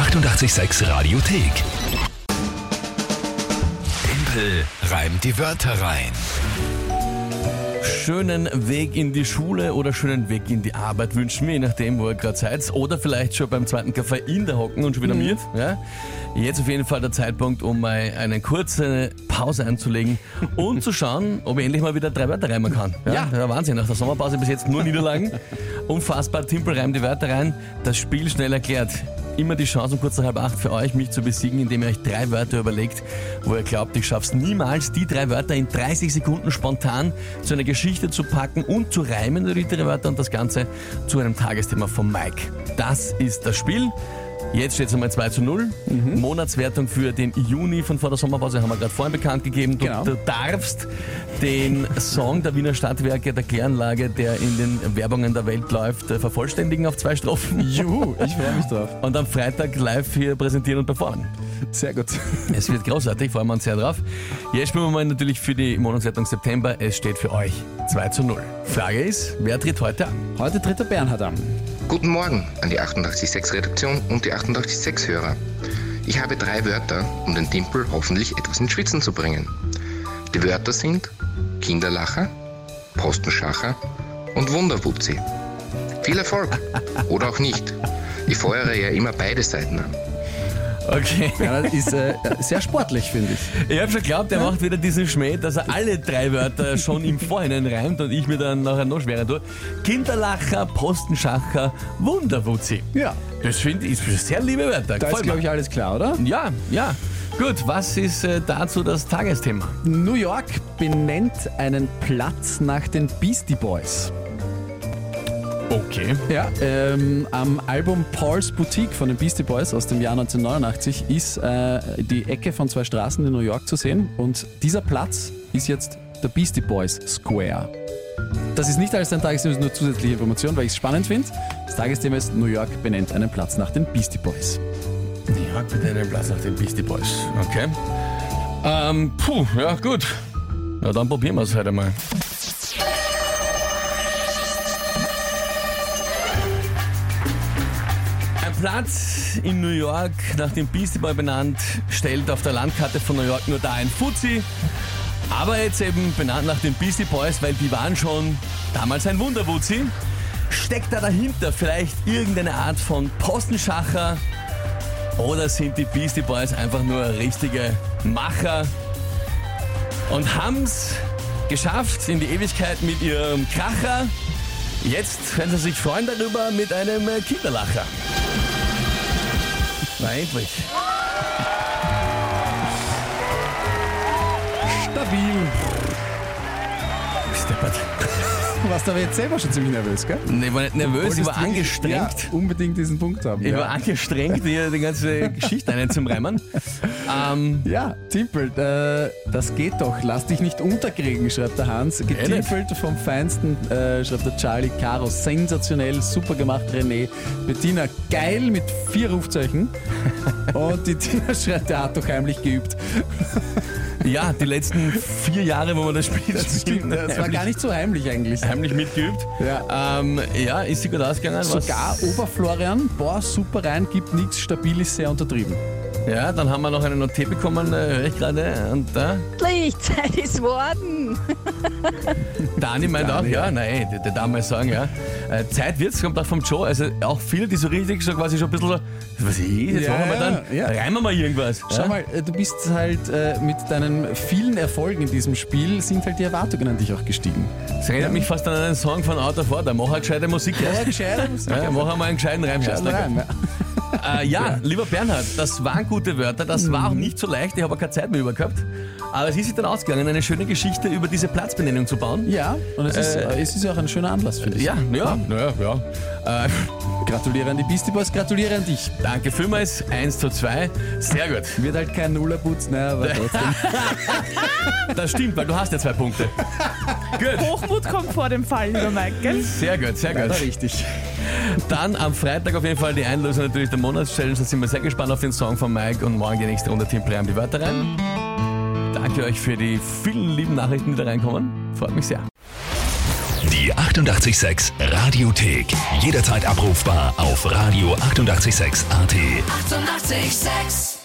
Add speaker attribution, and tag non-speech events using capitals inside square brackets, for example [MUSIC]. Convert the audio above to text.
Speaker 1: 886 Radiothek. Tempel reimt die Wörter rein.
Speaker 2: Schönen Weg in die Schule oder schönen Weg in die Arbeit wünschen wir, je nachdem, wo ihr gerade seid. Oder vielleicht schon beim zweiten Kaffee in der Hocken und schon wieder mit. Ja? Jetzt auf jeden Fall der Zeitpunkt, um mal eine kurze Pause einzulegen [LAUGHS] und zu schauen, ob ich endlich mal wieder drei Wörter reimen kann. Ja, ja. Wahnsinn. Nach der Sommerpause bis jetzt nur Niederlagen. Unfassbar. Timpel reimt die Wörter rein. Das Spiel schnell erklärt immer die Chance um kurz nach halb acht für euch, mich zu besiegen, indem ihr euch drei Wörter überlegt, wo ihr glaubt, ich schaff's niemals, die drei Wörter in 30 Sekunden spontan zu einer Geschichte zu packen und zu reimen, die drei Wörter und das Ganze zu einem Tagesthema von Mike. Das ist das Spiel. Jetzt steht es einmal 2 zu 0. Mhm. Monatswertung für den Juni von vor der Sommerpause haben wir gerade vorhin bekannt gegeben. Du,
Speaker 3: Genau.
Speaker 2: du darfst den Song der Wiener Stadtwerke, der Kläranlage, der in den Werbungen der Welt läuft, äh, vervollständigen auf zwei Strophen. [LAUGHS]
Speaker 3: Juhu, ich freue mich drauf.
Speaker 2: Und am Freitag live hier präsentieren und performen.
Speaker 3: Sehr gut.
Speaker 2: Es wird großartig, freuen wir uns sehr drauf. Jetzt spielen wir mal natürlich für die Monatswertung September. Es steht für euch 2 zu 0. Frage ist, wer tritt heute an?
Speaker 3: Heute tritt der Bernhard an.
Speaker 4: Guten Morgen an die 886 Redaktion und die 886 Hörer. Ich habe drei Wörter, um den Dimpel hoffentlich etwas ins Schwitzen zu bringen. Die Wörter sind Kinderlacher, Postenschacher und Wunderwutzi. Viel Erfolg! Oder auch nicht. Ich feuere ja immer beide Seiten an.
Speaker 2: Okay.
Speaker 3: Bernhard ist äh, sehr sportlich, finde ich.
Speaker 2: Ich habe schon geglaubt, er macht wieder diesen Schmäh, dass er alle drei Wörter schon im Vorhinein reimt und ich mir dann nachher noch schwerer tue. Kinderlacher, Postenschacher, Wunderwutzi.
Speaker 3: Ja,
Speaker 2: Das finde ich sehr liebe Wörter.
Speaker 3: da ist, glaube ich, alles klar, oder?
Speaker 2: Ja, ja. Gut, was ist äh, dazu das Tagesthema?
Speaker 3: New York benennt einen Platz nach den Beastie Boys.
Speaker 2: Okay.
Speaker 3: Ja, ähm, am Album Paul's Boutique von den Beastie Boys aus dem Jahr 1989 ist äh, die Ecke von zwei Straßen in New York zu sehen und dieser Platz ist jetzt der Beastie Boys Square. Das ist nicht alles ein Tagesthema, das ist nur zusätzliche Information, weil ich es spannend finde. Das Tagesthema ist, New York benennt einen Platz nach den Beastie Boys.
Speaker 2: Ja, bitte einen Platz nach den Beastie Boys. Okay. Ähm, puh, ja, gut. Ja, dann probieren wir es heute mal. Platz in New York, nach dem Beastie Boy benannt, stellt auf der Landkarte von New York nur da ein Fuzzi. Aber jetzt eben benannt nach den Beastie Boys, weil die waren schon damals ein Wunderwuzzi. Steckt da dahinter vielleicht irgendeine Art von Postenschacher? Oder sind die Beastie Boys einfach nur richtige Macher und haben's geschafft in die Ewigkeit mit ihrem Kracher? Jetzt können sie sich freuen darüber mit einem äh, Kinderlacher. Na endlich.
Speaker 3: Stabil.
Speaker 2: Steppert.
Speaker 3: Du warst aber jetzt selber schon ziemlich nervös, gell?
Speaker 2: Nee, ich war nicht nervös, ich war angestrengt.
Speaker 3: Ja, unbedingt diesen Punkt haben.
Speaker 2: Ich
Speaker 3: ja.
Speaker 2: war angestrengt, hier die ganze Geschichte einen zum Reimen. Ähm,
Speaker 3: Ja, Timpel, äh, das geht doch. Lass dich nicht unterkriegen, schreibt der Hans. Getimpelt vom Feinsten, äh, schreibt der Charlie Caro. Sensationell, super gemacht, René. Bettina, geil mit vier Rufzeichen. [LAUGHS] Und die Tina schreibt, der hat doch heimlich geübt.
Speaker 2: Ja, die letzten vier Jahre, wo man das Spiel
Speaker 3: Das stimmt, das war gar nicht so heimlich eigentlich.
Speaker 2: heimlich mitgeübt.
Speaker 3: Ja.
Speaker 2: Ähm, ja, ist sie gut ausgegangen?
Speaker 3: Sogar Oberflorian, boah, super rein, gibt nichts, stabil ist sehr untertrieben.
Speaker 2: Ja, dann haben wir noch eine Notiz bekommen, äh, höre ich gerade. Und da,
Speaker 5: Endlich, Zeit ist worden.
Speaker 2: Dani meint auch,
Speaker 3: Dani,
Speaker 2: ja,
Speaker 3: ja.
Speaker 2: nein, der, der darf mal sagen, ja. Äh, Zeit wird's, kommt auch vom Joe. Also auch viele, die so richtig so quasi schon ein bisschen so, was ist, jetzt
Speaker 3: Ja,
Speaker 2: machen wir dann,
Speaker 3: ja.
Speaker 2: reimen wir mal irgendwas.
Speaker 3: Schau
Speaker 2: ja?
Speaker 3: mal, äh, du bist halt äh, mit deinen vielen Erfolgen in diesem Spiel, sind halt die Erwartungen an dich auch gestiegen.
Speaker 2: Das erinnert mich fast an einen Song von Out of Order. Mach halt gescheite Musik.
Speaker 3: Ja,
Speaker 2: Ja,
Speaker 3: gescheiter Musik.
Speaker 2: ja, mach einmal einen gescheiten Reim.
Speaker 3: Mal rein, ja. [LAUGHS]
Speaker 2: Äh, ja, lieber Bernhard, das waren gute Wörter, das war auch nicht so leicht, ich habe auch keine Zeit mehr über gehabt. Aber es ist sich dann ausgegangen, eine schöne Geschichte über diese Platzbenennung zu bauen.
Speaker 3: Ja, und es ist,
Speaker 2: Äh,
Speaker 3: es ist ja auch ein schöner Anlass, finde ich.
Speaker 2: Ja, ja, ja, ja. Äh,
Speaker 3: Gratuliere an die Beastie Boys, gratuliere an dich.
Speaker 2: danke vielmals, 1 zu 2. Sehr gut.
Speaker 3: Wird halt kein Nullerputz, ne, aber [LAUGHS] trotzdem.
Speaker 2: Das stimmt, weil du hast ja zwei Punkte. [LAUGHS] Gut,
Speaker 6: Hochmut kommt vor dem Fall, lieber Mike, gell?
Speaker 2: sehr gut, sehr
Speaker 3: Leider
Speaker 2: gut.
Speaker 3: richtig.
Speaker 2: Dann am Freitag auf jeden Fall die Einlösung natürlich der Monatschallenge. Da sind wir sehr gespannt auf den Song von Mike und morgen die nächste Runde Team Play haben die Wörter rein. Danke euch für die vielen lieben Nachrichten, die da reinkommen. Freut mich sehr.
Speaker 1: Die 886 Radiothek. Jederzeit abrufbar auf radio886.at. 886!
Speaker 5: 886